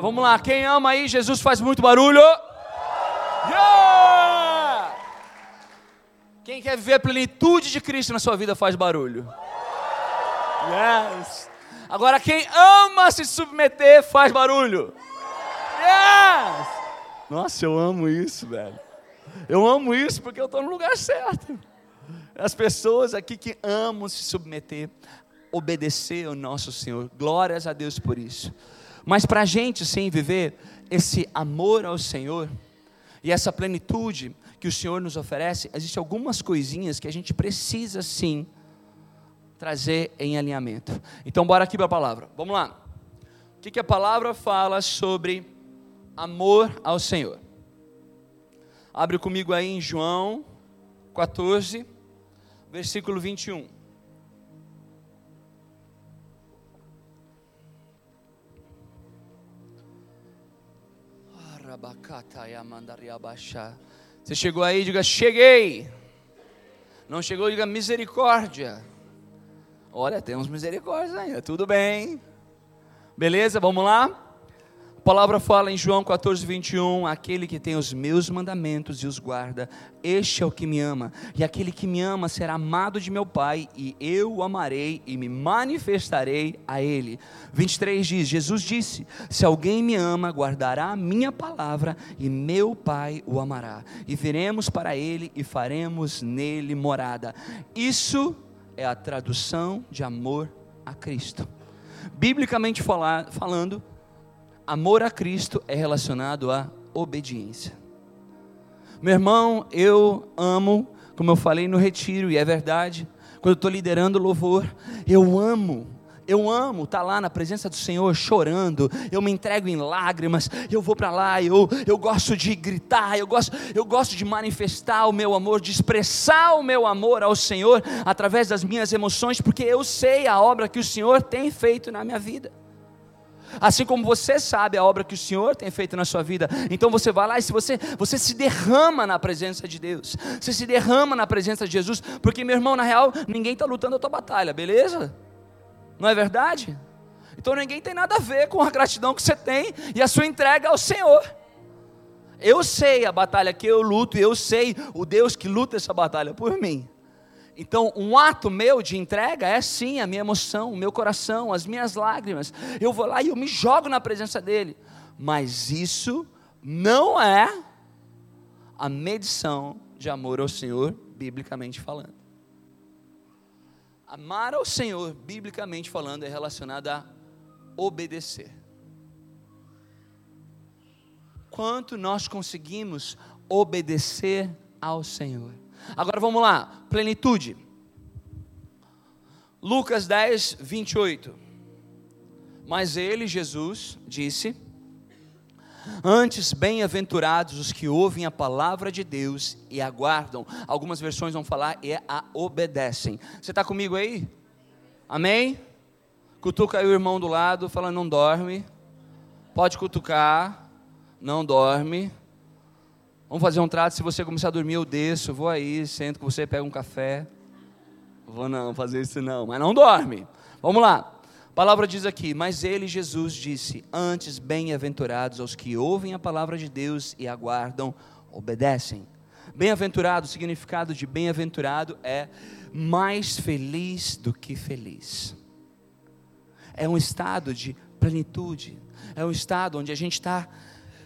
Vamos lá, quem ama aí, Jesus faz muito barulho. Quem quer viver a plenitude de Cristo na sua vida faz barulho. Yes. Agora quem ama se submeter faz barulho. Yes. Nossa, eu amo isso, velho. Eu amo isso porque eu estou no lugar certo. As pessoas aqui que amam se submeter, obedecer ao nosso Senhor. Glórias a Deus por isso. Mas para a gente, sim, viver esse amor ao Senhor e essa plenitude que o Senhor nos oferece, existem algumas coisinhas que a gente precisa, sim, trazer em alinhamento. Então, bora aqui para a palavra. Vamos lá. O que, que a palavra fala sobre amor ao Senhor? Abre comigo aí em João 14 versículo 21. Você chegou aí, diga cheguei. Não chegou, diga misericórdia. Olha, temos misericórdia ainda, tudo bem. Beleza, vamos lá? Palavra fala em João 14, 21: Aquele que tem os meus mandamentos e os guarda, este é o que me ama, e aquele que me ama será amado de meu Pai, e eu o amarei e me manifestarei a ele. 23 diz: Jesus disse: Se alguém me ama, guardará a minha palavra, e meu Pai o amará, e viremos para ele e faremos nele morada. Isso é a tradução de amor a Cristo. Biblicamente falar, falando, amor a Cristo é relacionado à obediência. Meu irmão, eu amo, como eu falei no retiro, e é verdade, quando eu estou liderando louvor, eu amo eu amo estar tá lá na presença do Senhor chorando, eu me entrego em lágrimas, eu vou para lá, eu, eu gosto de gritar, eu gosto, eu gosto de manifestar o meu amor, de expressar o meu amor ao Senhor através das minhas emoções, porque eu sei a obra que o Senhor tem feito na minha vida assim como você sabe a obra que o Senhor tem feito na sua vida. Então você vai lá e se você, você se derrama na presença de Deus, você se derrama na presença de Jesus, porque meu irmão, na real, ninguém está lutando a tua batalha, beleza? Não é verdade? Então ninguém tem nada a ver com a gratidão que você tem e a sua entrega ao Senhor. Eu sei a batalha que eu luto e eu sei o Deus que luta essa batalha por mim. Então, um ato meu de entrega é sim a minha emoção, o meu coração, as minhas lágrimas. Eu vou lá e eu me jogo na presença dele. Mas isso não é a medição de amor ao Senhor, biblicamente falando. Amar ao Senhor, biblicamente falando, é relacionado a obedecer. Quanto nós conseguimos obedecer ao Senhor? Agora vamos lá, plenitude. Lucas 10, 28. Mas ele, Jesus, disse: Antes, bem-aventurados os que ouvem a palavra de Deus e aguardam. Algumas versões vão falar e a obedecem. Você está comigo aí? Amém? Cutuca aí o irmão do lado, fala: Não dorme. Pode cutucar, não dorme. Vamos fazer um trato, se você começar a dormir, eu desço, vou aí, sento com você, pego um café. Vou não fazer isso não, mas não dorme. Vamos lá. A palavra diz aqui, mas ele, Jesus, disse: Antes, bem-aventurados aos que ouvem a palavra de Deus e aguardam, obedecem. Bem-aventurado, o significado de bem-aventurado é mais feliz do que feliz. É um estado de plenitude, é um estado onde a gente está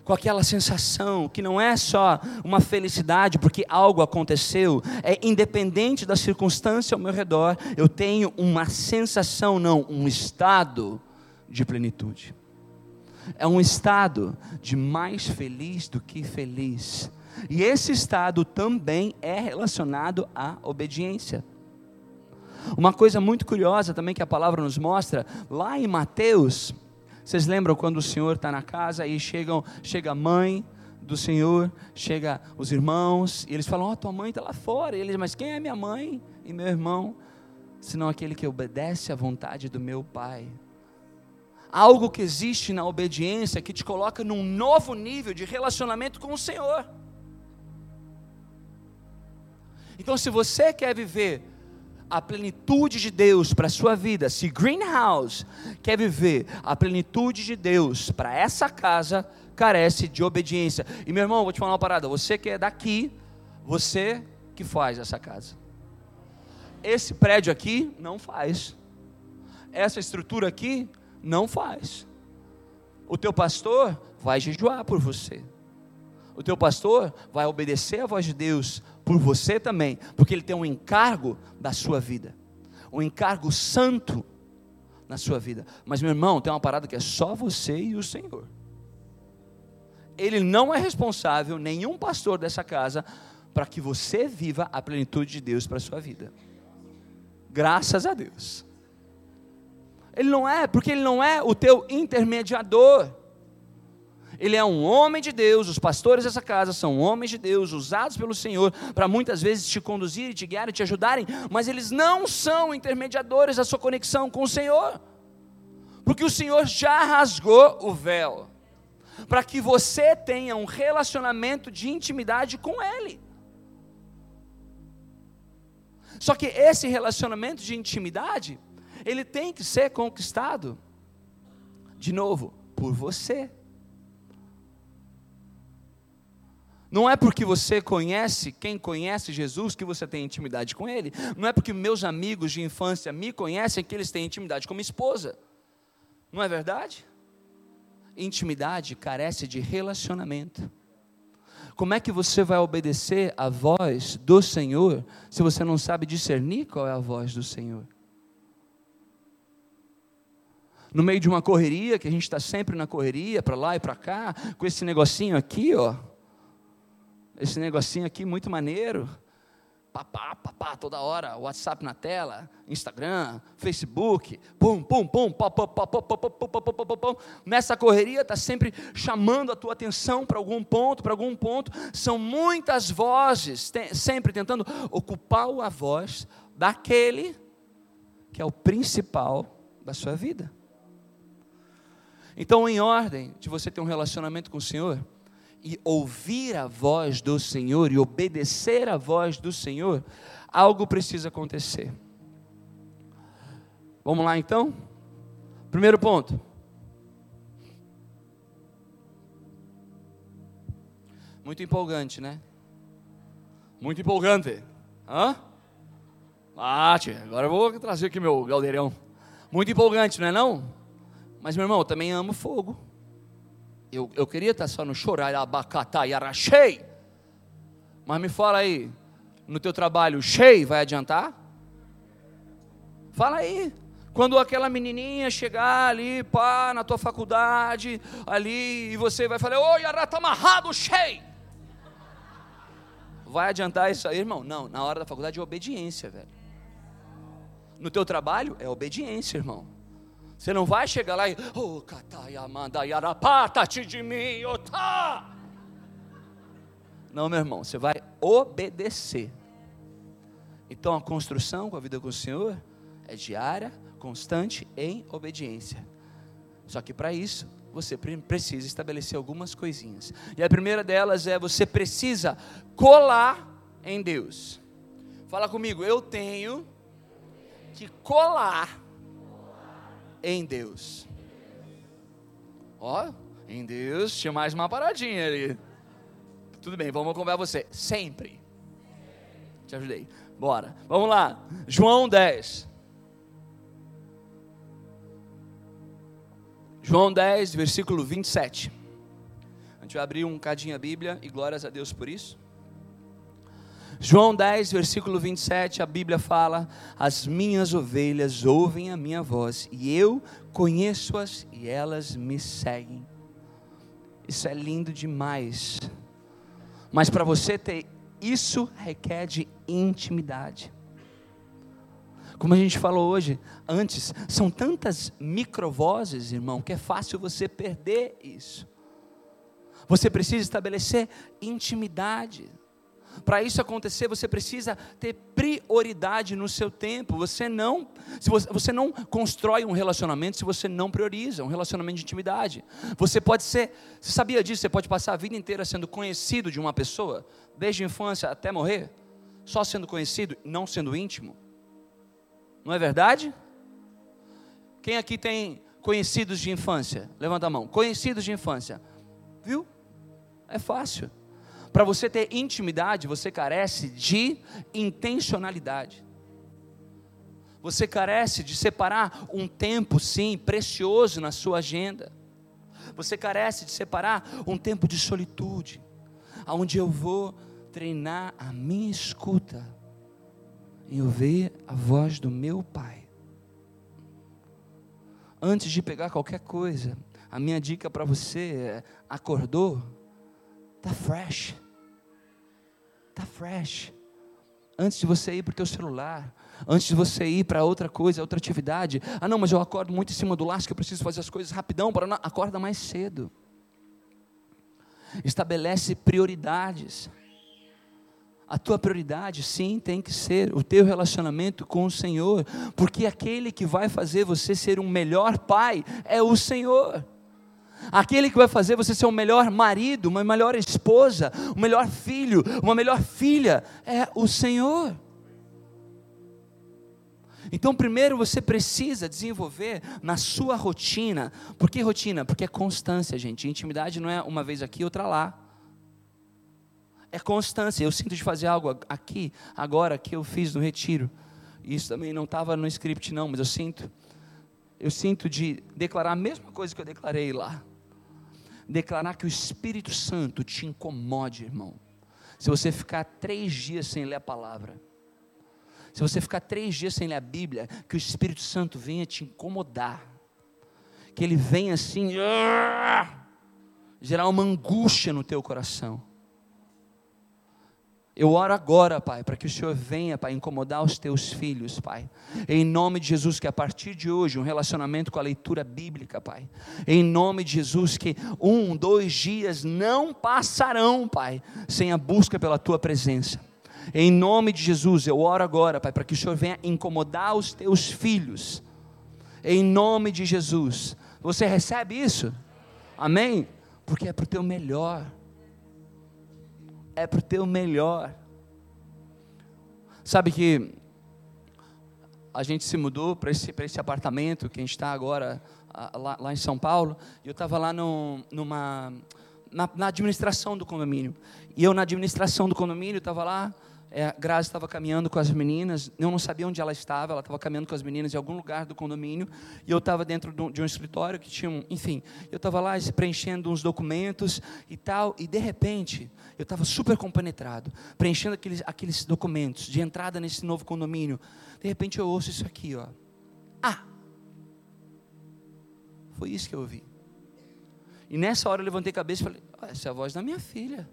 com aquela sensação que não é só uma felicidade porque algo aconteceu, é independente da circunstância ao meu redor, eu tenho uma sensação, não, um estado de plenitude. É um estado de mais feliz do que feliz. E esse estado também é relacionado à obediência. Uma coisa muito curiosa também que a palavra nos mostra, lá em Mateus, vocês lembram quando o Senhor está na casa e chegam, chega a mãe do Senhor, chega os irmãos, e eles falam: Ó, oh, tua mãe está lá fora. E eles, mas quem é minha mãe e meu irmão? Senão aquele que obedece à vontade do meu Pai. Algo que existe na obediência que te coloca num novo nível de relacionamento com o Senhor. Então, se você quer viver a plenitude de Deus para a sua vida, se Greenhouse quer viver a plenitude de Deus para essa casa, carece de obediência. E meu irmão, vou te falar uma parada: você que é daqui, você que faz essa casa. Esse prédio aqui não faz. Essa estrutura aqui não faz. O teu pastor vai jejuar por você. O teu pastor vai obedecer a voz de Deus por você também, porque ele tem um encargo da sua vida, um encargo santo na sua vida. Mas meu irmão, tem uma parada que é só você e o Senhor. Ele não é responsável, nenhum pastor dessa casa, para que você viva a plenitude de Deus para a sua vida. Graças a Deus. Ele não é, porque ele não é o teu intermediador. Ele é um homem de Deus, os pastores dessa casa são homens de Deus, usados pelo Senhor para muitas vezes te conduzir, te guiar e te ajudarem, mas eles não são intermediadores da sua conexão com o Senhor, porque o Senhor já rasgou o véu, para que você tenha um relacionamento de intimidade com Ele. Só que esse relacionamento de intimidade, ele tem que ser conquistado, de novo, por você. Não é porque você conhece quem conhece Jesus que você tem intimidade com Ele. Não é porque meus amigos de infância me conhecem que eles têm intimidade com minha esposa. Não é verdade? Intimidade carece de relacionamento. Como é que você vai obedecer a voz do Senhor se você não sabe discernir qual é a voz do Senhor? No meio de uma correria, que a gente está sempre na correria, para lá e para cá, com esse negocinho aqui, ó esse negocinho aqui muito maneiro. Papá, papá, toda hora, WhatsApp na tela, Instagram, Facebook, pum, pum, pum, papá. Nessa correria está sempre chamando a tua atenção para algum ponto, para algum ponto. São muitas vozes, sempre tentando ocupar a voz daquele que é o principal da sua vida. Então, em ordem de você ter um relacionamento com o Senhor, e ouvir a voz do Senhor e obedecer a voz do Senhor, algo precisa acontecer. Vamos lá então? Primeiro ponto. Muito empolgante, né? Muito empolgante. Hã? Ah, agora eu vou trazer aqui meu galdeirão. Muito empolgante, não é não? Mas, meu irmão, eu também amo fogo. Eu, eu queria estar só no chorar, abacatá e arachei. Mas me fala aí, no teu trabalho, cheio vai adiantar? Fala aí. Quando aquela menininha chegar ali, pá, na tua faculdade, ali, e você vai falar, oi, Ará, tá amarrado, cheio. Vai adiantar isso aí, irmão? Não, na hora da faculdade é obediência, velho. No teu trabalho é obediência, irmão. Você não vai chegar lá e, oh, Katayamanda Yarapata-te de mim, otá. Não, meu irmão, você vai obedecer. Então a construção com a vida com o Senhor é diária, constante, em obediência. Só que para isso, você precisa estabelecer algumas coisinhas. E a primeira delas é você precisa colar em Deus. Fala comigo, eu tenho que colar em Deus. Ó, em Deus tinha mais uma paradinha ali. Tudo bem, vamos acompanhar você. Sempre. Te ajudei. Bora. Vamos lá. João 10. João 10, versículo 27. A gente vai abrir um cadinho a Bíblia e glórias a Deus por isso. João 10, versículo 27, a Bíblia fala: As minhas ovelhas ouvem a minha voz, e eu conheço-as e elas me seguem. Isso é lindo demais. Mas para você ter isso requer de intimidade. Como a gente falou hoje, antes, são tantas microvozes, irmão, que é fácil você perder isso. Você precisa estabelecer intimidade. Para isso acontecer, você precisa ter prioridade no seu tempo. Você não, se você, você, não constrói um relacionamento se você não prioriza um relacionamento de intimidade. Você pode ser, você sabia disso? Você pode passar a vida inteira sendo conhecido de uma pessoa, desde a infância até morrer, só sendo conhecido, não sendo íntimo. Não é verdade? Quem aqui tem conhecidos de infância? Levanta a mão. Conhecidos de infância. Viu? É fácil. Para você ter intimidade, você carece de intencionalidade. Você carece de separar um tempo, sim, precioso na sua agenda. Você carece de separar um tempo de solitude, aonde eu vou treinar a minha escuta em ouvir a voz do meu Pai. Antes de pegar qualquer coisa, a minha dica para você é: acordou? Tá fresh. Tá fresh. Antes de você ir para o teu celular, antes de você ir para outra coisa, outra atividade. Ah, não, mas eu acordo muito em cima do laço, que eu preciso fazer as coisas rapidão, para não... acorda mais cedo. Estabelece prioridades. A tua prioridade, sim, tem que ser o teu relacionamento com o Senhor, porque aquele que vai fazer você ser um melhor pai é o Senhor. Aquele que vai fazer você ser um melhor marido, uma melhor esposa, um melhor filho, uma melhor filha é o Senhor. Então, primeiro você precisa desenvolver na sua rotina. Por que rotina? Porque é constância, gente. Intimidade não é uma vez aqui, outra lá. É constância. Eu sinto de fazer algo aqui, agora, que eu fiz no retiro. Isso também não estava no script, não, mas eu sinto. Eu sinto de declarar a mesma coisa que eu declarei lá. Declarar que o Espírito Santo te incomode, irmão. Se você ficar três dias sem ler a palavra se você ficar três dias sem ler a Bíblia, que o Espírito Santo venha te incomodar, que ele venha assim, ah, gerar uma angústia no teu coração. Eu oro agora, Pai, para que o Senhor venha, Pai, incomodar os teus filhos, Pai. Em nome de Jesus, que a partir de hoje, um relacionamento com a leitura bíblica, Pai. Em nome de Jesus, que um, dois dias não passarão, Pai, sem a busca pela tua presença. Em nome de Jesus, eu oro agora, Pai, para que o Senhor venha incomodar os teus filhos. Em nome de Jesus. Você recebe isso? Amém? Porque é para o teu melhor. É para o teu melhor. Sabe que a gente se mudou para esse, esse apartamento que a gente está agora lá, lá, em São Paulo, e eu estava lá no, numa, na, na administração do condomínio. E eu, na administração do condomínio, estava lá é, Grazi estava caminhando com as meninas, eu não sabia onde ela estava, ela estava caminhando com as meninas em algum lugar do condomínio, e eu estava dentro de um escritório que tinha, um, enfim, eu estava lá preenchendo uns documentos e tal, e de repente, eu estava super compenetrado, preenchendo aqueles, aqueles documentos de entrada nesse novo condomínio, de repente eu ouço isso aqui, ó, ah, foi isso que eu ouvi, e nessa hora eu levantei a cabeça e falei, ah, essa é a voz da minha filha,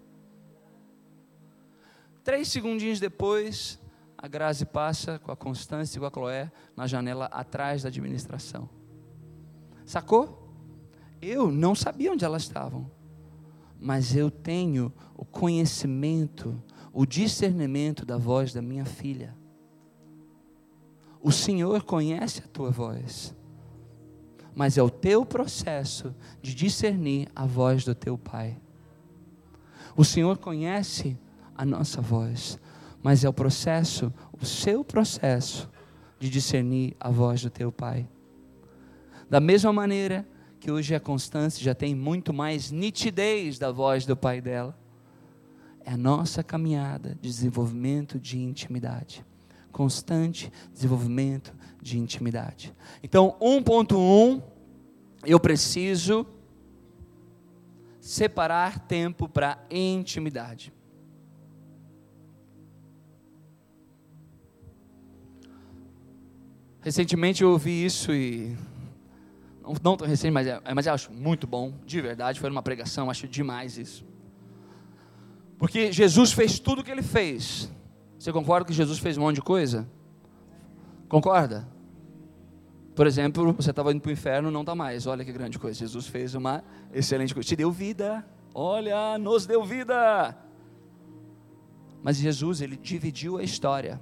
Três segundinhos depois, a Grazi passa com a Constância e com a Chloé na janela atrás da administração. Sacou? Eu não sabia onde elas estavam, mas eu tenho o conhecimento, o discernimento da voz da minha filha. O Senhor conhece a tua voz, mas é o teu processo de discernir a voz do teu Pai. O Senhor conhece a nossa voz, mas é o processo, o seu processo de discernir a voz do teu Pai. Da mesma maneira que hoje a Constância já tem muito mais nitidez da voz do Pai dela, é a nossa caminhada de desenvolvimento de intimidade. Constante desenvolvimento de intimidade. Então, 1.1, eu preciso separar tempo para intimidade. Recentemente eu ouvi isso e. Não, tão recente, mas, é, mas eu acho muito bom, de verdade. Foi uma pregação, acho demais isso. Porque Jesus fez tudo o que ele fez. Você concorda que Jesus fez um monte de coisa? Concorda? Por exemplo, você estava indo para o inferno, não está mais. Olha que grande coisa. Jesus fez uma excelente coisa. Te deu vida. Olha, nos deu vida. Mas Jesus, ele dividiu a história.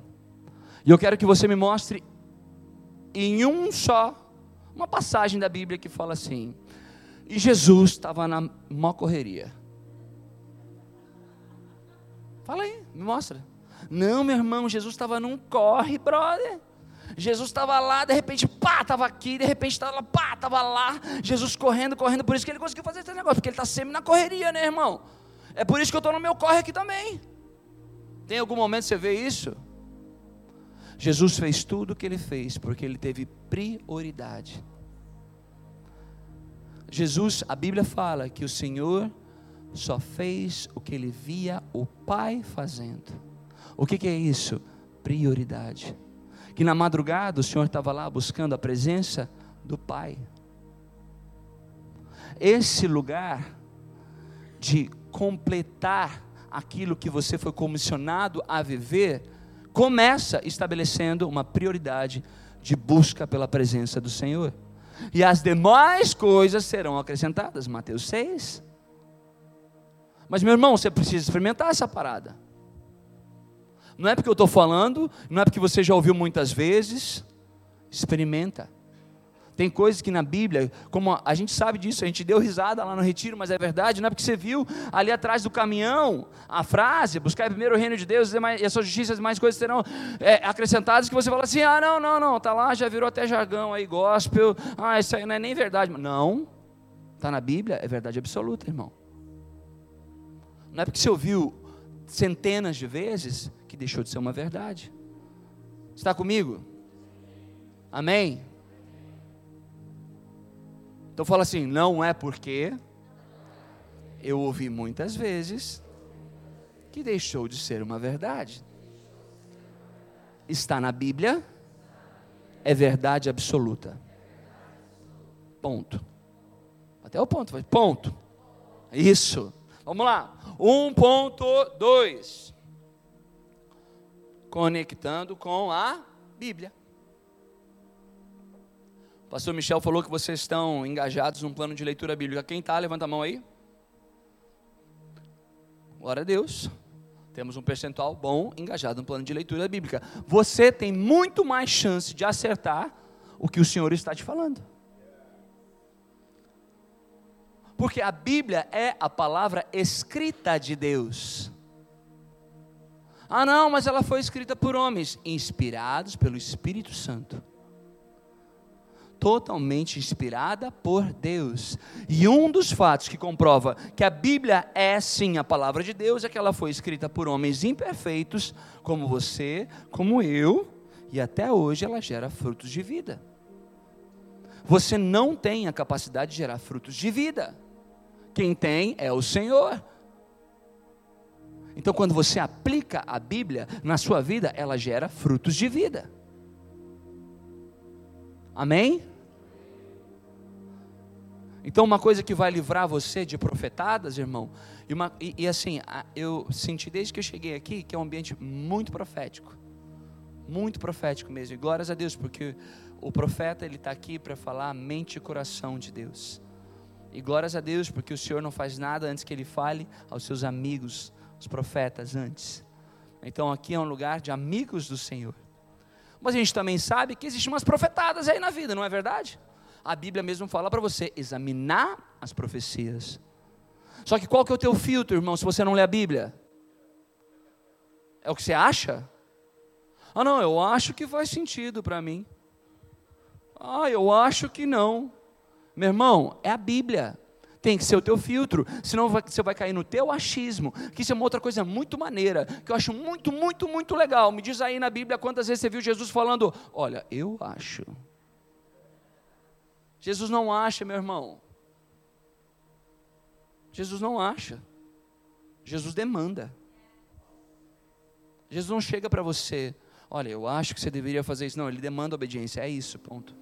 E eu quero que você me mostre em um só, uma passagem da Bíblia que fala assim: e Jesus estava na maior correria. Fala aí, me mostra. Não, meu irmão, Jesus estava num corre, brother. Jesus estava lá, de repente, pá, estava aqui, de repente estava lá, pá, estava lá. Jesus correndo, correndo, por isso que ele conseguiu fazer esse negócio, porque ele está sempre na correria, né, irmão? É por isso que eu estou no meu corre aqui também. Tem algum momento que você vê isso? Jesus fez tudo o que ele fez, porque ele teve prioridade. Jesus, a Bíblia fala que o Senhor só fez o que ele via o Pai fazendo. O que, que é isso? Prioridade. Que na madrugada o Senhor estava lá buscando a presença do Pai. Esse lugar de completar aquilo que você foi comissionado a viver, começa estabelecendo uma prioridade de busca pela presença do Senhor. E as demais coisas serão acrescentadas. Mateus 6. Mas, meu irmão, você precisa experimentar essa parada. Não é porque eu estou falando, não é porque você já ouviu muitas vezes. Experimenta. Tem coisas que na Bíblia, como a gente sabe disso, a gente deu risada lá no retiro, mas é verdade, não é porque você viu ali atrás do caminhão a frase, buscar primeiro o reino de Deus e a sua justiça, as demais coisas serão é, acrescentadas, que você fala assim, ah, não, não, não, tá lá, já virou até jargão aí, gospel, ah, isso aí não é nem verdade. Não, está na Bíblia, é verdade absoluta, irmão. Não é porque você ouviu centenas de vezes que deixou de ser uma verdade. Está comigo? Amém? Então fala assim, não é porque eu ouvi muitas vezes que deixou de ser uma verdade. Está na Bíblia, é verdade absoluta. Ponto. Até o ponto, ponto. Isso. Vamos lá. 1.2. Conectando com a Bíblia. Pastor Michel falou que vocês estão engajados num plano de leitura bíblica. Quem está? Levanta a mão aí. Glória a Deus. Temos um percentual bom engajado no plano de leitura bíblica. Você tem muito mais chance de acertar o que o Senhor está te falando. Porque a Bíblia é a palavra escrita de Deus. Ah, não, mas ela foi escrita por homens, inspirados pelo Espírito Santo totalmente inspirada por Deus. E um dos fatos que comprova que a Bíblia é sim a palavra de Deus é que ela foi escrita por homens imperfeitos, como você, como eu, e até hoje ela gera frutos de vida. Você não tem a capacidade de gerar frutos de vida. Quem tem é o Senhor. Então, quando você aplica a Bíblia na sua vida, ela gera frutos de vida. Amém? Então, uma coisa que vai livrar você de profetadas, irmão, e, uma, e, e, assim, eu senti desde que eu cheguei aqui que é um ambiente muito profético, muito profético mesmo. E glórias a Deus, porque o profeta ele está aqui para falar a mente e coração de Deus. E glórias a Deus, porque o Senhor não faz nada antes que Ele fale aos seus amigos, os profetas, antes. Então aqui é um lugar de amigos do Senhor. Mas a gente também sabe que existem umas profetadas aí na vida, não é verdade? A Bíblia mesmo fala para você examinar as profecias. Só que qual que é o teu filtro, irmão, se você não lê a Bíblia? É o que você acha? Ah, não, eu acho que faz sentido para mim. Ah, eu acho que não. Meu irmão, é a Bíblia. Tem que ser o teu filtro, senão você vai cair no teu achismo, que isso é uma outra coisa muito maneira, que eu acho muito, muito, muito legal. Me diz aí na Bíblia quantas vezes você viu Jesus falando: Olha, eu acho. Jesus não acha, meu irmão. Jesus não acha. Jesus demanda. Jesus não chega para você, olha, eu acho que você deveria fazer isso. Não, ele demanda obediência. É isso, ponto.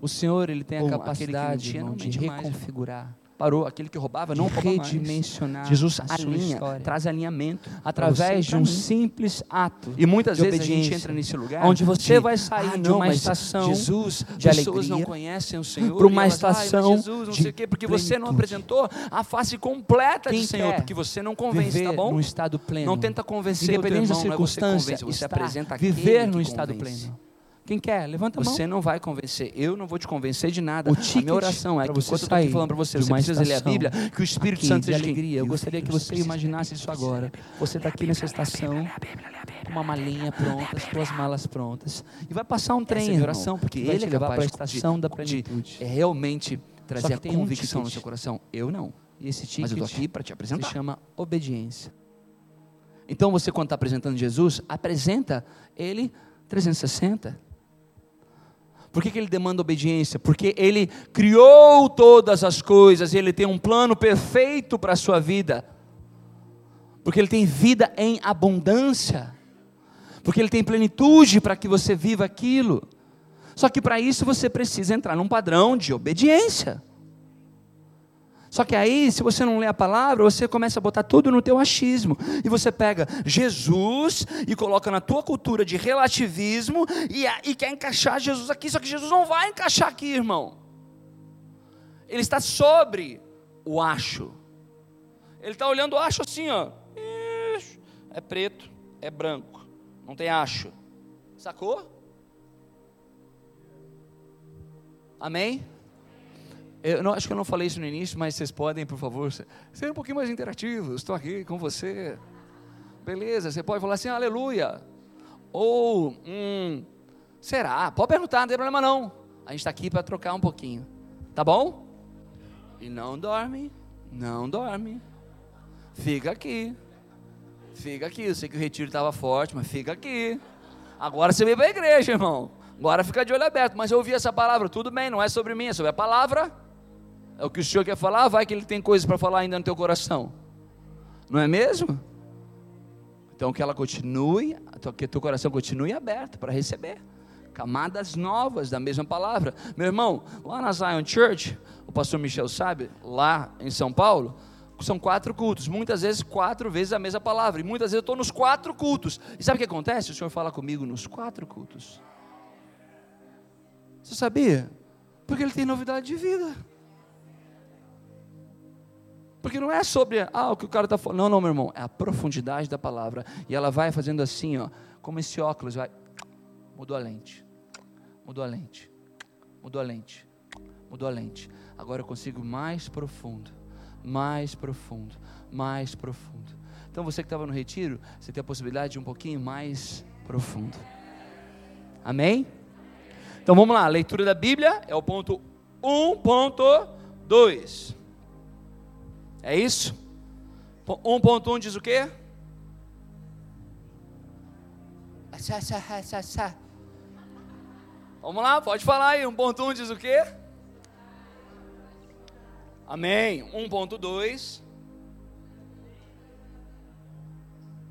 O Senhor, ele tem a capacidade de reconfigurar parou, aquele que roubava não rouba mais. Jesus alinha, traz alinhamento através de um simples ato. E muitas vezes a gente entra nesse lugar onde você vai sair ah, de uma estação Jesus, de pessoas não conhecem o Senhor para uma estação Jesus, não sei o quê, porque você não apresentou a face completa Quem do Senhor, porque você não convence, tá bom? Num estado pleno. Não tenta convencer Independente o teu irmão, da circunstância, não é você, convence, você apresenta viver no estado pleno. Quem quer? Levanta a mão. Você não vai convencer. Eu não vou te convencer de nada. O a ticket minha oração é que você enquanto eu estou falando para você, você precisa ler a Bíblia, que o Espírito aqui Santo seja alegria. Eu gostaria que você imaginasse isso agora. Você está aqui nessa estação, com uma malinha pronta, as suas malas prontas. E vai passar um trem, Essa é a minha irmão, oração, porque que vai ele te é levar capaz para a de- estação da de- plenitude. É realmente trazer a tem um convicção no ticket. seu coração. Eu não. E esse Mas eu estou ticket aqui para te se apresentar. chama obediência. Então você, quando está apresentando Jesus, apresenta ele 360. Por que, que ele demanda obediência? Porque ele criou todas as coisas, ele tem um plano perfeito para a sua vida. Porque ele tem vida em abundância. Porque ele tem plenitude para que você viva aquilo. Só que para isso você precisa entrar num padrão de obediência. Só que aí, se você não lê a palavra, você começa a botar tudo no teu achismo. E você pega Jesus e coloca na tua cultura de relativismo e, e quer encaixar Jesus aqui. Só que Jesus não vai encaixar aqui, irmão. Ele está sobre o acho. Ele está olhando o acho assim, ó. É preto, é branco. Não tem acho. Sacou? Amém? Eu não, acho que eu não falei isso no início, mas vocês podem, por favor, ser um pouquinho mais interativos. Estou aqui com você. Beleza, você pode falar assim, aleluia. Ou, hum, será? Pode perguntar, não tem problema não. A gente está aqui para trocar um pouquinho. Tá bom? E não dorme, não dorme. Fica aqui. Fica aqui. Eu sei que o retiro estava forte, mas fica aqui. Agora você veio para a igreja, irmão. Agora fica de olho aberto. Mas eu ouvi essa palavra, tudo bem, não é sobre mim, é sobre a palavra. É o que o Senhor quer falar, vai que Ele tem coisas para falar ainda no teu coração. Não é mesmo? Então que ela continue, que o teu coração continue aberto para receber camadas novas da mesma palavra. Meu irmão, lá na Zion Church, o pastor Michel sabe, lá em São Paulo, são quatro cultos, muitas vezes quatro vezes a mesma palavra, e muitas vezes eu estou nos quatro cultos. E sabe o que acontece? O Senhor fala comigo nos quatro cultos. Você sabia? Porque ele tem novidade de vida. Porque não é sobre ah, o que o cara está falando. Não, não, meu irmão. É a profundidade da palavra. E ela vai fazendo assim, ó, como esse óculos, vai. Mudou a lente. Mudou a lente. Mudou a lente. Mudou a lente. Agora eu consigo mais profundo. Mais profundo. Mais profundo. Então você que estava no retiro, você tem a possibilidade de um pouquinho mais profundo. Amém? Então vamos lá, a leitura da Bíblia é o ponto 1.2. É isso? 1.1 diz o quê? Vamos lá, pode falar aí. 1.1 diz o quê? Amém. 1.2.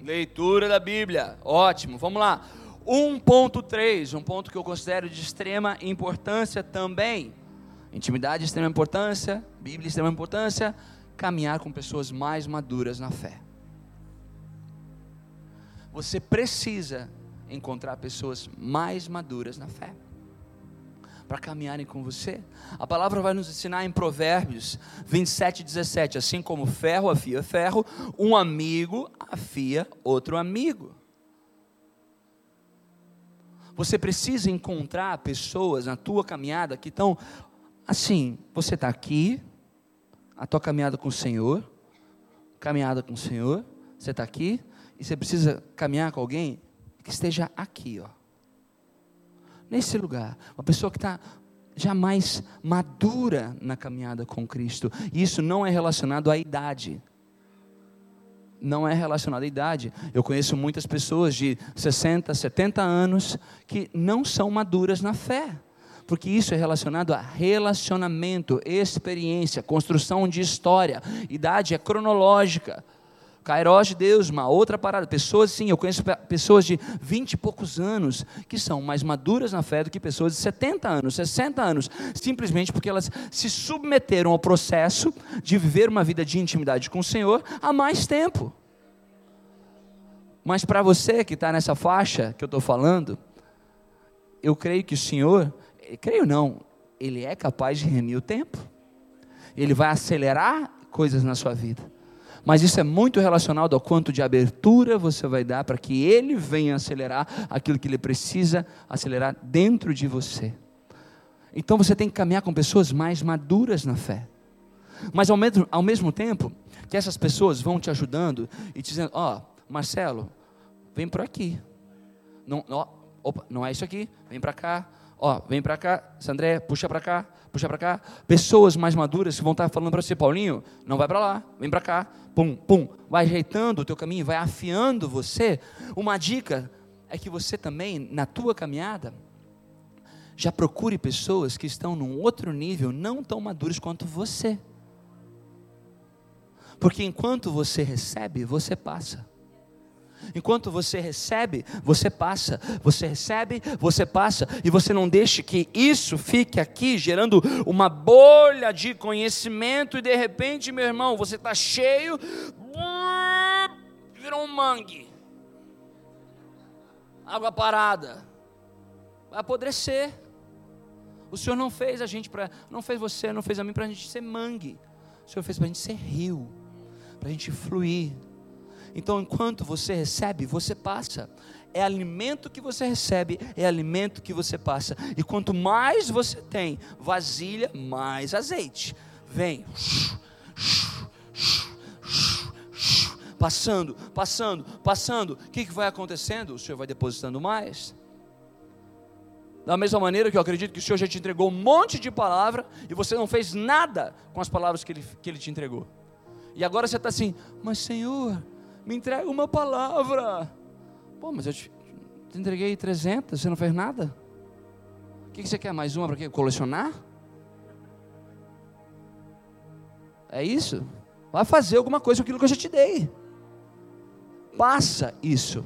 Leitura da Bíblia. Ótimo. Vamos lá. 1.3, um ponto que eu considero de extrema importância também. Intimidade de extrema importância, Bíblia extrema importância, caminhar com pessoas mais maduras na fé. Você precisa encontrar pessoas mais maduras na fé para caminharem com você. A palavra vai nos ensinar em Provérbios 27, 17: assim como ferro afia ferro, um amigo afia outro amigo. Você precisa encontrar pessoas na tua caminhada que estão assim. Você está aqui, a tua caminhada com o Senhor, caminhada com o Senhor, você está aqui e você precisa caminhar com alguém que esteja aqui, ó, nesse lugar, uma pessoa que está já mais madura na caminhada com Cristo. E isso não é relacionado à idade. Não é relacionado à idade. Eu conheço muitas pessoas de 60, 70 anos que não são maduras na fé porque isso é relacionado a relacionamento, experiência, construção de história. Idade é cronológica. Kairos de Deus, uma outra parada. Pessoas, sim, eu conheço pessoas de 20 e poucos anos que são mais maduras na fé do que pessoas de 70 anos, 60 anos, simplesmente porque elas se submeteram ao processo de viver uma vida de intimidade com o Senhor há mais tempo. Mas para você que está nessa faixa que eu estou falando, eu creio que o Senhor creio não, ele é capaz de remir o tempo. Ele vai acelerar coisas na sua vida. Mas isso é muito relacionado ao quanto de abertura você vai dar para que ele venha acelerar aquilo que ele precisa acelerar dentro de você. Então você tem que caminhar com pessoas mais maduras na fé. Mas ao mesmo, ao mesmo tempo que essas pessoas vão te ajudando e te dizendo: Ó, oh, Marcelo, vem por aqui. Não, ó, opa, não é isso aqui, vem para cá. Ó, vem para cá, Sandré, puxa para cá, puxa para cá. Pessoas mais maduras que vão estar falando para você, Paulinho, não vai para lá, vem para cá. Pum, pum, vai ajeitando o teu caminho, vai afiando você. Uma dica é que você também, na tua caminhada, já procure pessoas que estão num outro nível, não tão maduros quanto você. Porque enquanto você recebe, você passa. Enquanto você recebe, você passa. Você recebe, você passa. E você não deixe que isso fique aqui gerando uma bolha de conhecimento. E de repente, meu irmão, você está cheio, virou um mangue. Água parada. Vai apodrecer. O Senhor não fez a gente para, não fez você, não fez a mim para a gente ser mangue. O Senhor fez para a gente ser rio, para a gente fluir. Então, enquanto você recebe, você passa. É alimento que você recebe, é alimento que você passa. E quanto mais você tem vasilha, mais azeite. Vem. Passando, passando, passando. O que, que vai acontecendo? O Senhor vai depositando mais. Da mesma maneira que eu acredito que o Senhor já te entregou um monte de palavra e você não fez nada com as palavras que Ele, que ele te entregou. E agora você está assim, mas Senhor, me entrega uma palavra. Pô, mas eu te, te entreguei 300, você não fez nada? O que, que você quer? Mais uma para quê? Colecionar? É isso? Vai fazer alguma coisa com aquilo que eu já te dei. Passa isso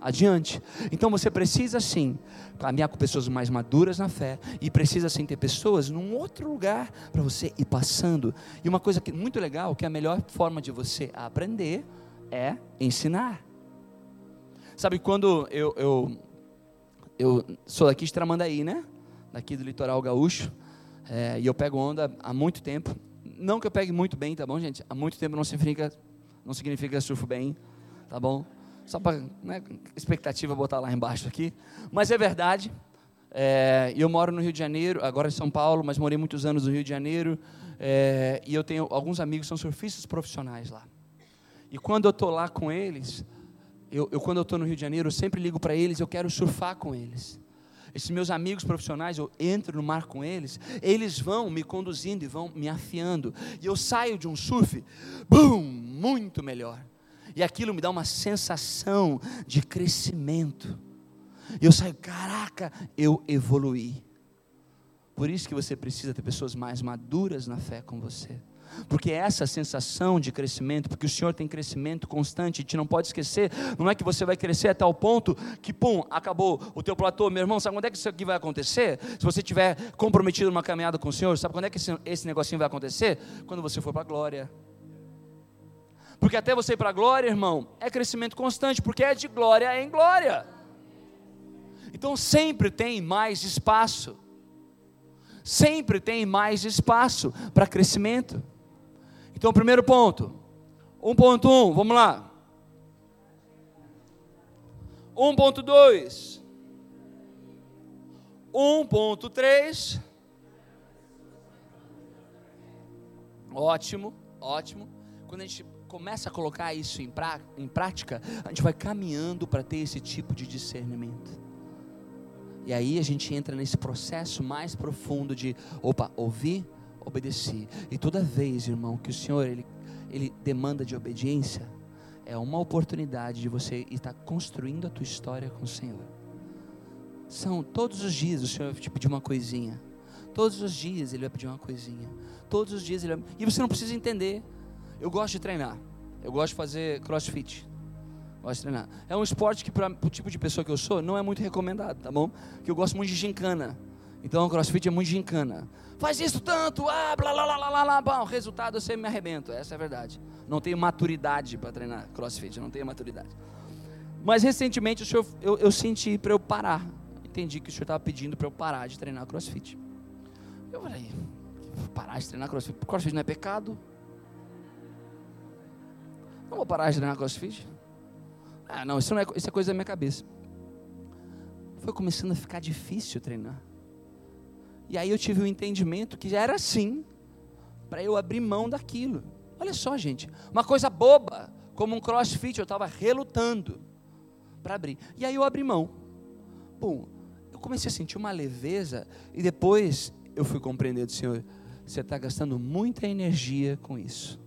adiante. Então você precisa sim caminhar com pessoas mais maduras na fé e precisa sim ter pessoas num outro lugar para você ir passando. E uma coisa que muito legal, que é a melhor forma de você aprender é ensinar. Sabe quando eu eu, eu sou daqui de Tramandaí, né? Daqui do litoral gaúcho. É, e eu pego onda há muito tempo. Não que eu pegue muito bem, tá bom, gente? Há muito tempo não significa, não significa surfo bem, tá bom? Só para né, expectativa botar lá embaixo aqui. Mas é verdade. É, eu moro no Rio de Janeiro, agora em São Paulo, mas morei muitos anos no Rio de Janeiro. É, e eu tenho alguns amigos que são surfistas profissionais lá. E quando eu estou lá com eles, eu, eu quando eu estou no Rio de Janeiro, eu sempre ligo para eles, eu quero surfar com eles. Esses meus amigos profissionais, eu entro no mar com eles, eles vão me conduzindo e vão me afiando. E eu saio de um surf, bum, muito melhor. E aquilo me dá uma sensação de crescimento. E eu saio, caraca, eu evoluí. Por isso que você precisa ter pessoas mais maduras na fé com você. Porque essa sensação de crescimento, porque o Senhor tem crescimento constante, a gente não pode esquecer, não é que você vai crescer até o ponto que, pum, acabou o teu platô, meu irmão, sabe quando é que isso aqui vai acontecer? Se você estiver comprometido numa caminhada com o Senhor, sabe quando é que esse, esse negocinho vai acontecer? Quando você for para a glória. Porque até você ir para a glória, irmão, é crescimento constante, porque é de glória em glória. Então sempre tem mais espaço. Sempre tem mais espaço para crescimento. Então, primeiro ponto. 1.1, vamos lá. 1.2. 1.3. Ótimo, ótimo. Quando a gente começa a colocar isso em, pra, em prática, a gente vai caminhando para ter esse tipo de discernimento. E aí a gente entra nesse processo mais profundo de, opa, ouvir, obedecer. E toda vez, irmão, que o Senhor ele, ele demanda de obediência, é uma oportunidade de você estar construindo a tua história com o Senhor. São todos os dias o Senhor vai te pedir uma coisinha. Todos os dias ele vai pedir uma coisinha. Todos os dias ele vai... E você não precisa entender. Eu gosto de treinar. Eu gosto de fazer crossfit. Gosto de treinar. É um esporte que, para o tipo de pessoa que eu sou, não é muito recomendado, tá bom? Porque eu gosto muito de gincana. Então, o crossfit é muito gincana. Faz isso tanto, ah, blá, blá, blá, blá, blá, blá. O resultado eu sempre me arrebento, essa é a verdade. Não tenho maturidade para treinar crossfit, não tenho maturidade. Mas recentemente senhor, eu, eu senti para eu parar. Entendi que o senhor estava pedindo para eu parar de treinar crossfit. Eu falei, parar de treinar crossfit? Crossfit não é pecado? Não vou parar de treinar crossfit. Ah, não, isso, não é, isso é coisa da minha cabeça. Foi começando a ficar difícil treinar. E aí eu tive o um entendimento que já era assim, para eu abrir mão daquilo. Olha só, gente, uma coisa boba, como um crossfit, eu estava relutando para abrir. E aí eu abri mão. Bom, eu comecei a sentir uma leveza e depois eu fui compreender do Senhor, você está gastando muita energia com isso.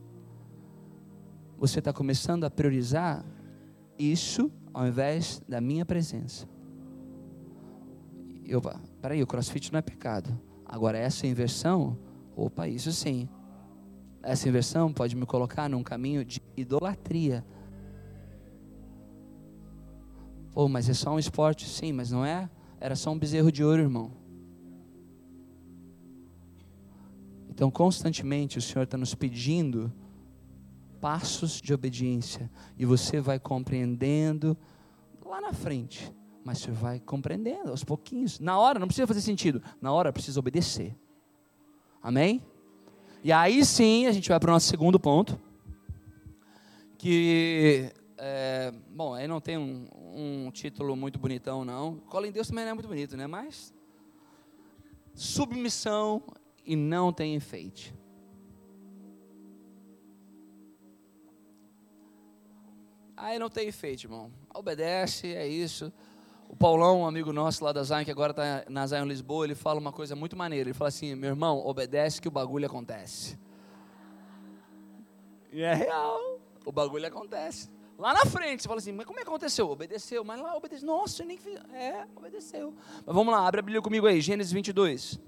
Você está começando a priorizar isso ao invés da minha presença. Eu, peraí, o crossfit não é pecado. Agora, essa inversão, opa, isso sim. Essa inversão pode me colocar num caminho de idolatria. Pô, mas é só um esporte, sim, mas não é? Era só um bezerro de ouro, irmão. Então, constantemente, o Senhor está nos pedindo passos de obediência. E você vai compreendendo lá na frente. Mas você vai compreendendo aos pouquinhos. Na hora, não precisa fazer sentido. Na hora, precisa obedecer. Amém? E aí sim, a gente vai para o nosso segundo ponto. Que é, bom, aí não tem um, um, título muito bonitão, não. Cola em Deus também não é muito bonito, né? Mas submissão e não tem enfeite. Aí não tem enfeite, irmão. Obedece, é isso. O Paulão, um amigo nosso lá da Zion, que agora está na Zion Lisboa, ele fala uma coisa muito maneira. Ele fala assim: meu irmão, obedece que o bagulho acontece. E é real, o bagulho acontece. Lá na frente, você fala assim, mas como é que aconteceu? Obedeceu, mas lá obedeceu. Nossa, eu nem fiz. É, obedeceu. Mas vamos lá, abre a Bíblia comigo aí, Gênesis 22.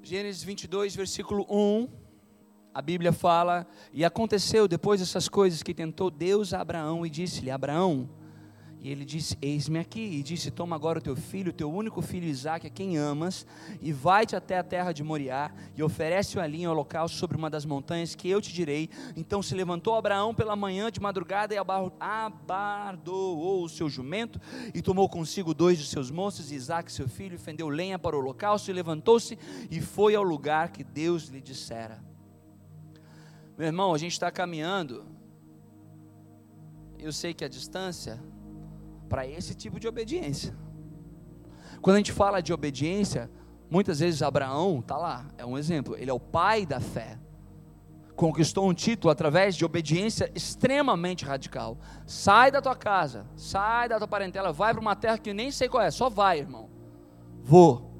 Gênesis 22, versículo 1. A Bíblia fala: E aconteceu depois dessas coisas que tentou Deus a Abraão e disse-lhe: Abraão, e ele disse: Eis-me aqui. E disse: Toma agora o teu filho, teu único filho Isaque, a quem amas, e vai-te até a terra de Moriá, e oferece-o ali em holocausto sobre uma das montanhas que eu te direi. Então se levantou Abraão pela manhã de madrugada e abardoou o seu jumento, e tomou consigo dois de seus moços, Isaque, seu filho, e fendeu lenha para o holocausto, e levantou-se e foi ao lugar que Deus lhe dissera. Meu irmão, a gente está caminhando. Eu sei que a distância para esse tipo de obediência. Quando a gente fala de obediência, muitas vezes Abraão está lá, é um exemplo, ele é o pai da fé. Conquistou um título através de obediência extremamente radical. Sai da tua casa, sai da tua parentela, vai para uma terra que nem sei qual é, só vai, irmão. Vou.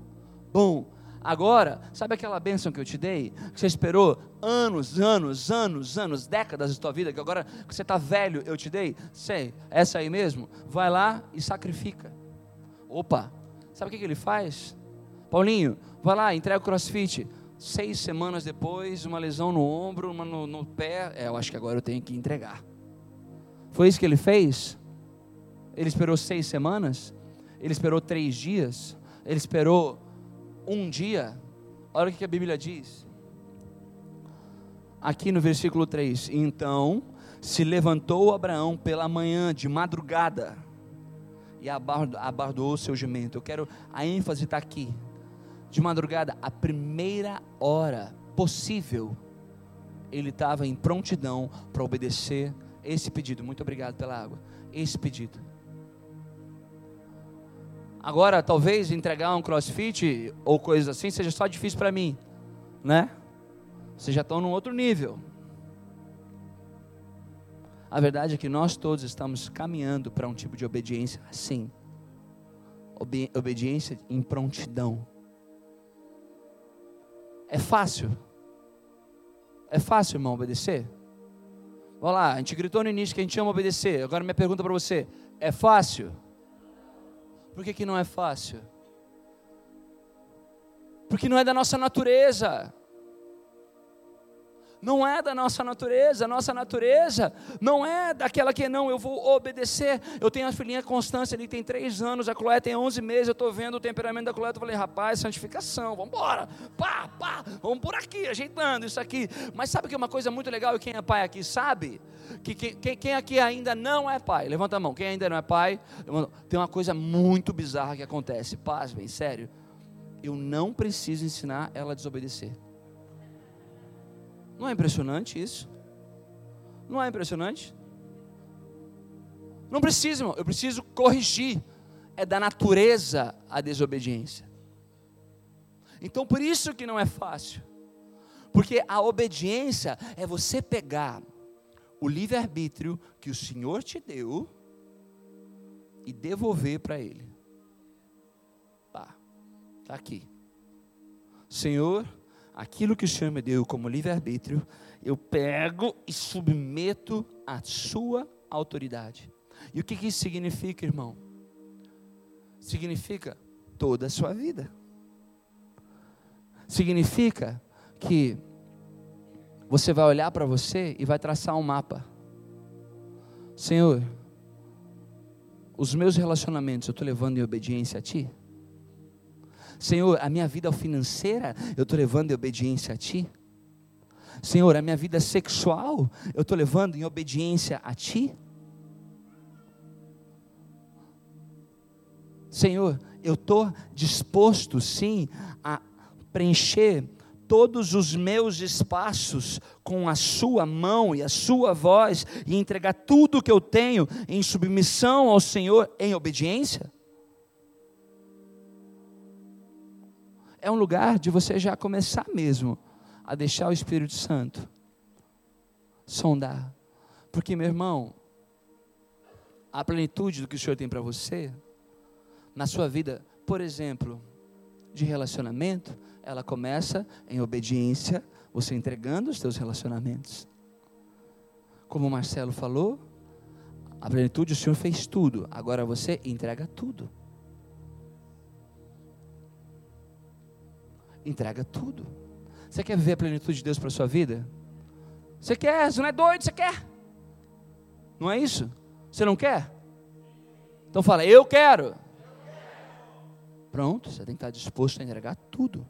Bom, Agora, sabe aquela bênção que eu te dei? Que você esperou anos, anos, anos, anos, décadas da tua vida, que agora que você está velho, eu te dei? Sei, essa aí mesmo? Vai lá e sacrifica. Opa, sabe o que, que ele faz? Paulinho, vai lá, entrega o crossfit. Seis semanas depois, uma lesão no ombro, uma no, no pé. É, eu acho que agora eu tenho que entregar. Foi isso que ele fez? Ele esperou seis semanas? Ele esperou três dias? Ele esperou um dia, olha o que a Bíblia diz. Aqui no versículo 3: Então se levantou Abraão pela manhã, de madrugada, e abardou o seu jumento. Eu quero, a ênfase está aqui. De madrugada, a primeira hora possível, ele estava em prontidão para obedecer esse pedido. Muito obrigado pela água. Esse pedido. Agora, talvez entregar um crossfit ou coisas assim seja só difícil para mim, né? Vocês já estão num outro nível. A verdade é que nós todos estamos caminhando para um tipo de obediência assim. Obe obediência em prontidão. É fácil. É fácil, irmão, obedecer? Vamos lá, a gente gritou no início que a gente ama obedecer. Agora minha pergunta para você: é fácil? Por que, que não é fácil? Porque não é da nossa natureza. Não é da nossa natureza, a nossa natureza não é daquela que não, eu vou obedecer. Eu tenho a filhinha Constância ali, tem três anos, a Chloé tem 11 meses, eu estou vendo o temperamento da Chloé, eu falei, rapaz, santificação, vamos embora, pá, pá, vamos por aqui, ajeitando isso aqui. Mas sabe que é uma coisa muito legal, e quem é pai aqui sabe, que quem aqui ainda não é pai, levanta a mão, quem ainda não é pai, tem uma coisa muito bizarra que acontece, paz, bem, sério, eu não preciso ensinar ela a desobedecer. Não é impressionante isso? Não é impressionante? Não preciso, irmão. Eu preciso corrigir. É da natureza a desobediência. Então por isso que não é fácil. Porque a obediência é você pegar o livre-arbítrio que o Senhor te deu e devolver para Ele. Tá, tá aqui. Senhor, aquilo que o Senhor me deu como livre-arbítrio, eu pego e submeto à Sua autoridade. E o que, que isso significa, irmão? Significa toda a sua vida. Significa que você vai olhar para você e vai traçar um mapa. Senhor, os meus relacionamentos eu estou levando em obediência a Ti? Senhor, a minha vida financeira eu estou levando em obediência a Ti? Senhor, a minha vida sexual eu estou levando em obediência a Ti? Senhor, eu estou disposto sim a preencher todos os meus espaços com a Sua mão e a Sua voz e entregar tudo o que eu tenho em submissão ao Senhor, em obediência? É um lugar de você já começar mesmo a deixar o Espírito Santo sondar. Porque, meu irmão, a plenitude do que o Senhor tem para você, na sua vida, por exemplo, de relacionamento, ela começa em obediência, você entregando os seus relacionamentos. Como o Marcelo falou, a plenitude o Senhor fez tudo, agora você entrega tudo. Entrega tudo. Você quer viver a plenitude de Deus para a sua vida? Você quer? Você não é doido? Você quer? Não é isso? Você não quer? Então fala, eu quero. Pronto, você tem que estar disposto a entregar tudo.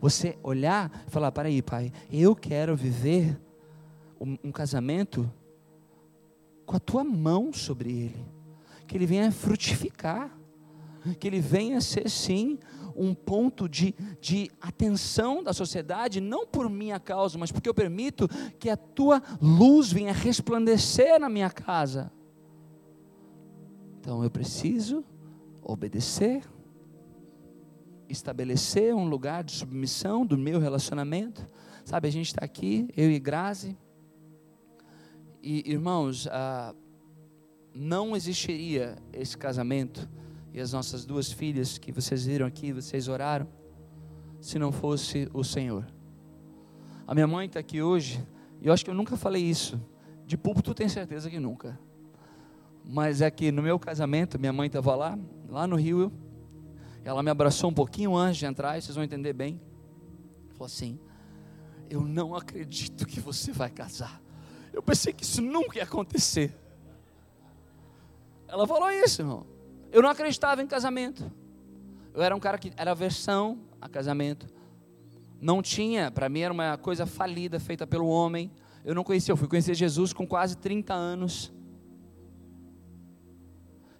Você olhar e falar: aí, pai, eu quero viver um, um casamento com a tua mão sobre ele, que ele venha frutificar, que ele venha ser sim um ponto de, de atenção da sociedade, não por minha causa, mas porque eu permito que a tua luz venha resplandecer na minha casa. Então eu preciso obedecer, estabelecer um lugar de submissão do meu relacionamento. Sabe, a gente está aqui, eu e Grazi, e irmãos, ah, não existiria esse casamento e as nossas duas filhas que vocês viram aqui, vocês oraram, se não fosse o Senhor. A minha mãe está aqui hoje, e eu acho que eu nunca falei isso. De púlpito, tenho certeza que nunca. Mas é que no meu casamento, minha mãe estava lá, lá no Rio, ela me abraçou um pouquinho antes de entrar, vocês vão entender bem. Falou assim: Eu não acredito que você vai casar. Eu pensei que isso nunca ia acontecer. Ela falou isso, irmão. Eu não acreditava em casamento. Eu era um cara que era aversão a casamento. Não tinha, para mim era uma coisa falida, feita pelo homem. Eu não conhecia, eu fui conhecer Jesus com quase 30 anos.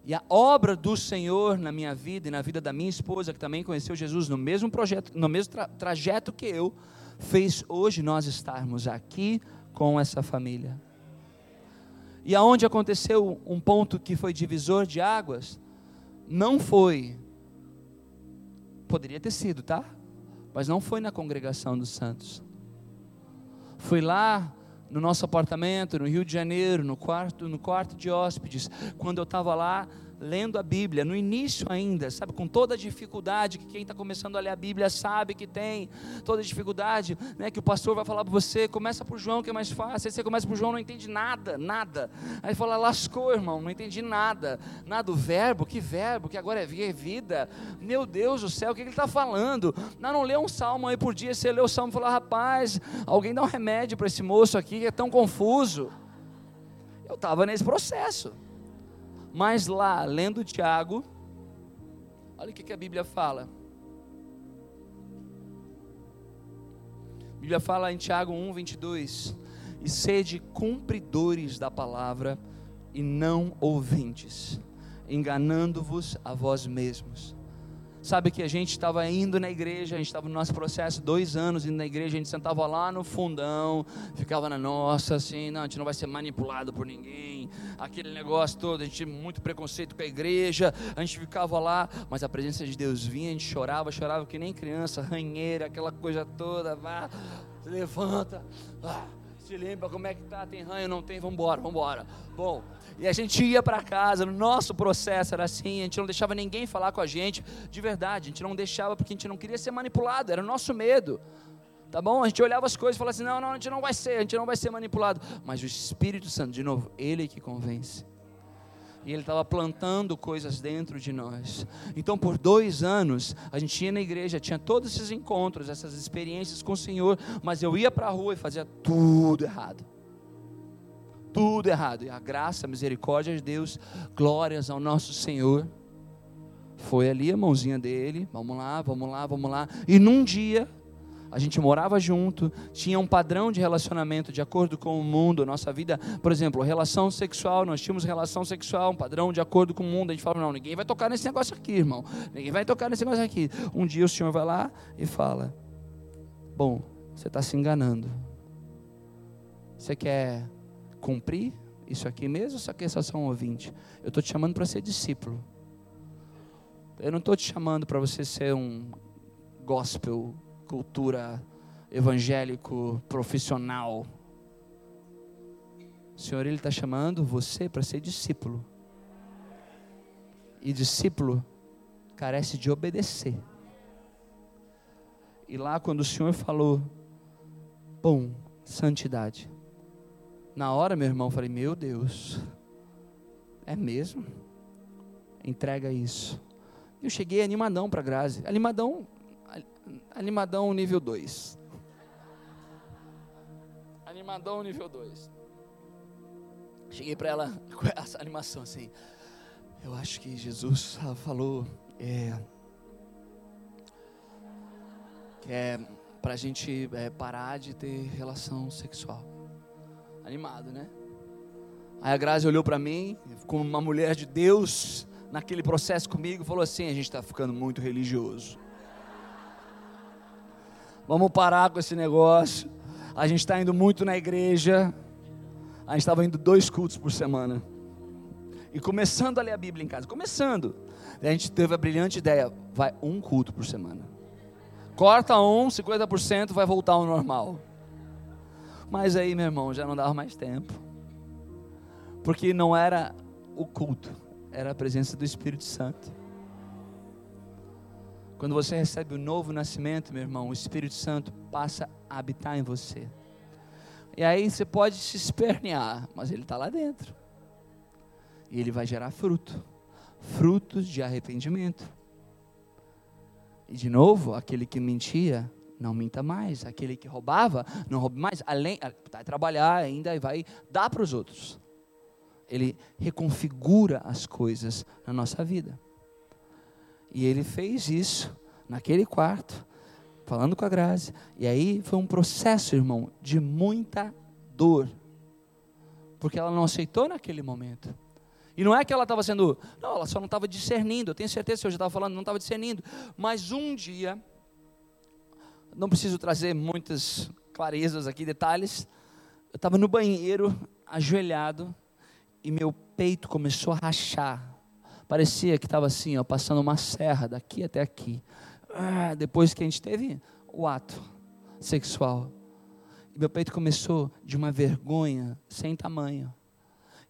E a obra do Senhor na minha vida e na vida da minha esposa, que também conheceu Jesus no mesmo projeto, no mesmo tra trajeto que eu, fez hoje nós estarmos aqui com essa família. E aonde aconteceu um ponto que foi divisor de águas, não foi, poderia ter sido, tá? Mas não foi na congregação dos santos. Foi lá no nosso apartamento, no Rio de Janeiro, no quarto, no quarto de hóspedes, quando eu estava lá lendo a Bíblia, no início ainda, sabe, com toda a dificuldade que quem está começando a ler a Bíblia sabe que tem, toda a dificuldade, né, que o pastor vai falar para você, começa por João que é mais fácil, aí você começa por João, não entende nada, nada, aí fala, lascou irmão, não entendi nada, nada, o verbo, que verbo, que agora é vida, meu Deus do céu, o que ele está falando, não, não lê um salmo aí por dia, você lê o salmo e fala, rapaz, alguém dá um remédio para esse moço aqui que é tão confuso, eu estava nesse processo, mas lá, lendo Tiago, olha o que, a Bíblia fala. A Bíblia fala em Tiago 1, 22: E sede cumpridores da palavra e não ouvintes, enganando-vos a vós mesmos. Sabe que a gente estava indo na igreja, a gente estava no nosso processo, dois anos indo na igreja, a gente sentava lá no fundão, ficava na nossa, assim, não, a gente não vai ser manipulado por ninguém, aquele negócio todo, a gente tinha muito preconceito com a igreja, a gente ficava lá, mas a presença de Deus vinha, a gente chorava, chorava que nem criança, ranheira, aquela coisa toda, vá, levanta, ah, se lembra como é que tá, tem ranho, não tem, vamos embora. Bom, e a gente ia para casa, no nosso processo era assim, a gente não deixava ninguém falar com a gente, de verdade, a gente não deixava porque a gente não queria ser manipulado, era o nosso medo. Tá bom? A gente olhava as coisas e falava assim: não, não, a gente não vai ser, a gente não vai ser manipulado. Mas o Espírito Santo, de novo, ele que convence. E ele estava plantando coisas dentro de nós. Então, por dois anos, a gente ia na igreja, tinha todos esses encontros, essas experiências com o Senhor, mas eu ia para a rua e fazia tudo errado tudo errado. E a graça, a misericórdia de Deus, glórias ao nosso Senhor. Foi ali a mãozinha dele, vamos lá, vamos lá, vamos lá. E num dia, a gente morava junto, tinha um padrão de relacionamento de acordo com o mundo, nossa vida, por exemplo, relação sexual, nós tínhamos relação sexual, um padrão de acordo com o mundo, a gente falava, não, ninguém vai tocar nesse negócio aqui, irmão, ninguém vai tocar nesse negócio aqui. Um dia o Senhor vai lá e fala, bom, você está se enganando, você quer cumprir isso aqui mesmo, só que é só um ouvinte. Eu estou te chamando para ser discípulo. Eu não estou te chamando para você ser um gospel, cultura evangélico, profissional. O Senhor ele está chamando você para ser discípulo. E discípulo carece de obedecer. E lá quando o Senhor falou, bom, santidade. Na hora, meu irmão, eu falei: Meu Deus, é mesmo? Entrega isso. Eu cheguei animadão para a Grazi. Animadão, animadão nível 2. Animadão nível 2. Cheguei para ela com essa animação assim. Eu acho que Jesus falou é, que é para a gente é, parar de ter relação sexual animado, né? Aí a Grazi olhou para mim, como uma mulher de Deus, naquele processo comigo, falou assim: a gente está ficando muito religioso. Vamos parar com esse negócio. A gente está indo muito na igreja. A gente estava indo dois cultos por semana. E começando a ler a Bíblia em casa. Começando. a gente teve a brilhante ideia: vai um culto por semana. Corta um, 50% vai voltar ao normal. Mas aí, meu irmão, já não dava mais tempo. Porque não era o culto, era a presença do Espírito Santo. Quando você recebe o novo nascimento, meu irmão, o Espírito Santo passa a habitar em você. E aí você pode se espernear, mas ele está lá dentro. E ele vai gerar fruto frutos de arrependimento. E de novo, aquele que mentia não minta mais. Aquele que roubava, não roube mais. Além, ah, vai trabalhar ainda e vai dar para os outros. Ele reconfigura as coisas na nossa vida. E ele fez isso naquele quarto, falando com a Grazi. E aí foi um processo, irmão, de muita dor. Porque ela não aceitou naquele momento. E não é que ela estava sendo. Não, ela só não estava discernindo. Eu tenho certeza que eu já estava falando, não estava discernindo. Mas um dia não preciso trazer muitas clarezas aqui, detalhes. Eu estava no banheiro, ajoelhado, e meu peito começou a rachar. Parecia que estava assim, ó, passando uma serra daqui até aqui. Ah, depois que a gente teve o ato sexual. E meu peito começou de uma vergonha sem tamanho.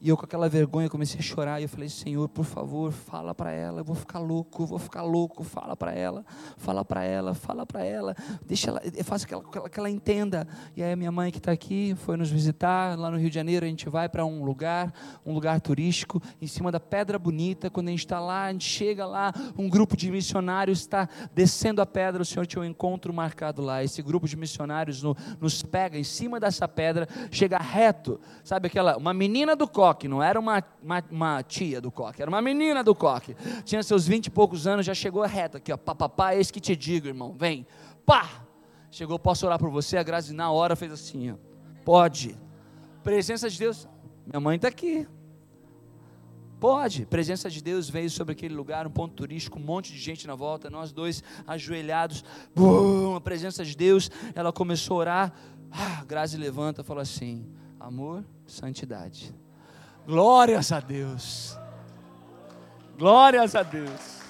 E eu com aquela vergonha comecei a chorar e eu falei: "Senhor, por favor, fala para ela, eu vou ficar louco, eu vou ficar louco, fala para ela, fala para ela, fala para ela, deixa ela, faça que ela, que ela entenda". E aí a minha mãe que está aqui foi nos visitar lá no Rio de Janeiro, a gente vai para um lugar, um lugar turístico, em cima da Pedra Bonita, quando a gente está lá, a gente chega lá, um grupo de missionários está descendo a pedra, o Senhor tinha um encontro marcado lá. Esse grupo de missionários no, nos pega em cima dessa pedra, chega reto, sabe aquela uma menina do coque coque, não era uma, uma, uma, tia do coque, era uma menina do coque. Tinha seus vinte e poucos anos, já chegou reta aqui, ó. Papapá, é isso que te digo, irmão. Vem. Pá! Chegou, posso orar por você? A Grazi na hora fez assim, ó. Pode. Presença de Deus. Minha mãe está aqui. Pode. Presença de Deus veio sobre aquele lugar, um ponto turístico, um monte de gente na volta, nós dois ajoelhados. Bum, a presença de Deus, ela começou a orar. Ah, Grazi levanta e fala assim: amor, santidade. Glórias a Deus. Glórias a Deus.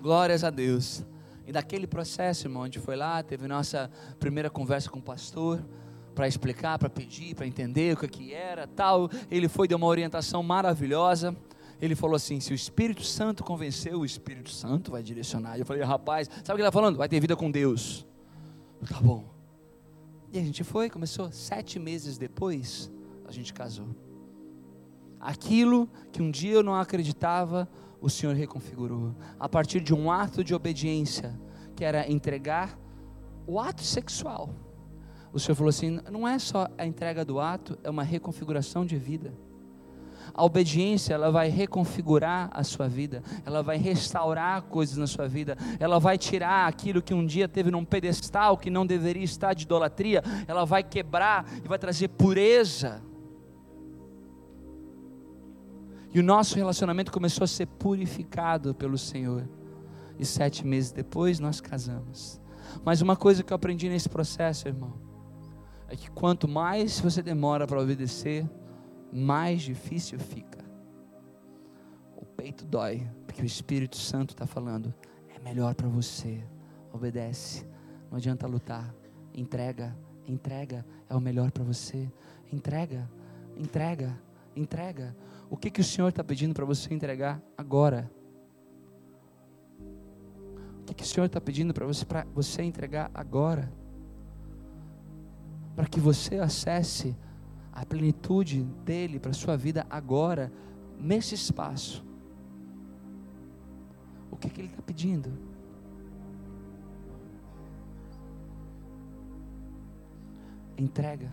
Glórias a Deus. E daquele processo, irmão, a gente foi lá, teve nossa primeira conversa com o pastor para explicar, para pedir, para entender o que, que era, tal. Ele foi deu uma orientação maravilhosa. Ele falou assim: se o Espírito Santo convenceu, o Espírito Santo vai direcionar. Eu falei, rapaz, sabe o que ele está falando? Vai ter vida com Deus. Tá bom. E a gente foi, começou. Sete meses depois, a gente casou. Aquilo que um dia eu não acreditava, o Senhor reconfigurou. A partir de um ato de obediência, que era entregar o ato sexual. O Senhor falou assim: não é só a entrega do ato, é uma reconfiguração de vida. A obediência, ela vai reconfigurar a sua vida, ela vai restaurar coisas na sua vida, ela vai tirar aquilo que um dia teve num pedestal que não deveria estar de idolatria, ela vai quebrar e vai trazer pureza e o nosso relacionamento começou a ser purificado pelo Senhor. E sete meses depois nós casamos. Mas uma coisa que eu aprendi nesse processo, irmão, é que quanto mais você demora para obedecer, mais difícil fica. O peito dói, porque o Espírito Santo está falando: é melhor para você. Obedece, não adianta lutar. Entrega, entrega, é o melhor para você. Entrega, entrega, entrega. O que, que o Senhor está pedindo para você entregar agora? O que, que o Senhor está pedindo para você, você entregar agora? Para que você acesse a plenitude dele para a sua vida agora, nesse espaço. O que, que ele está pedindo? Entrega.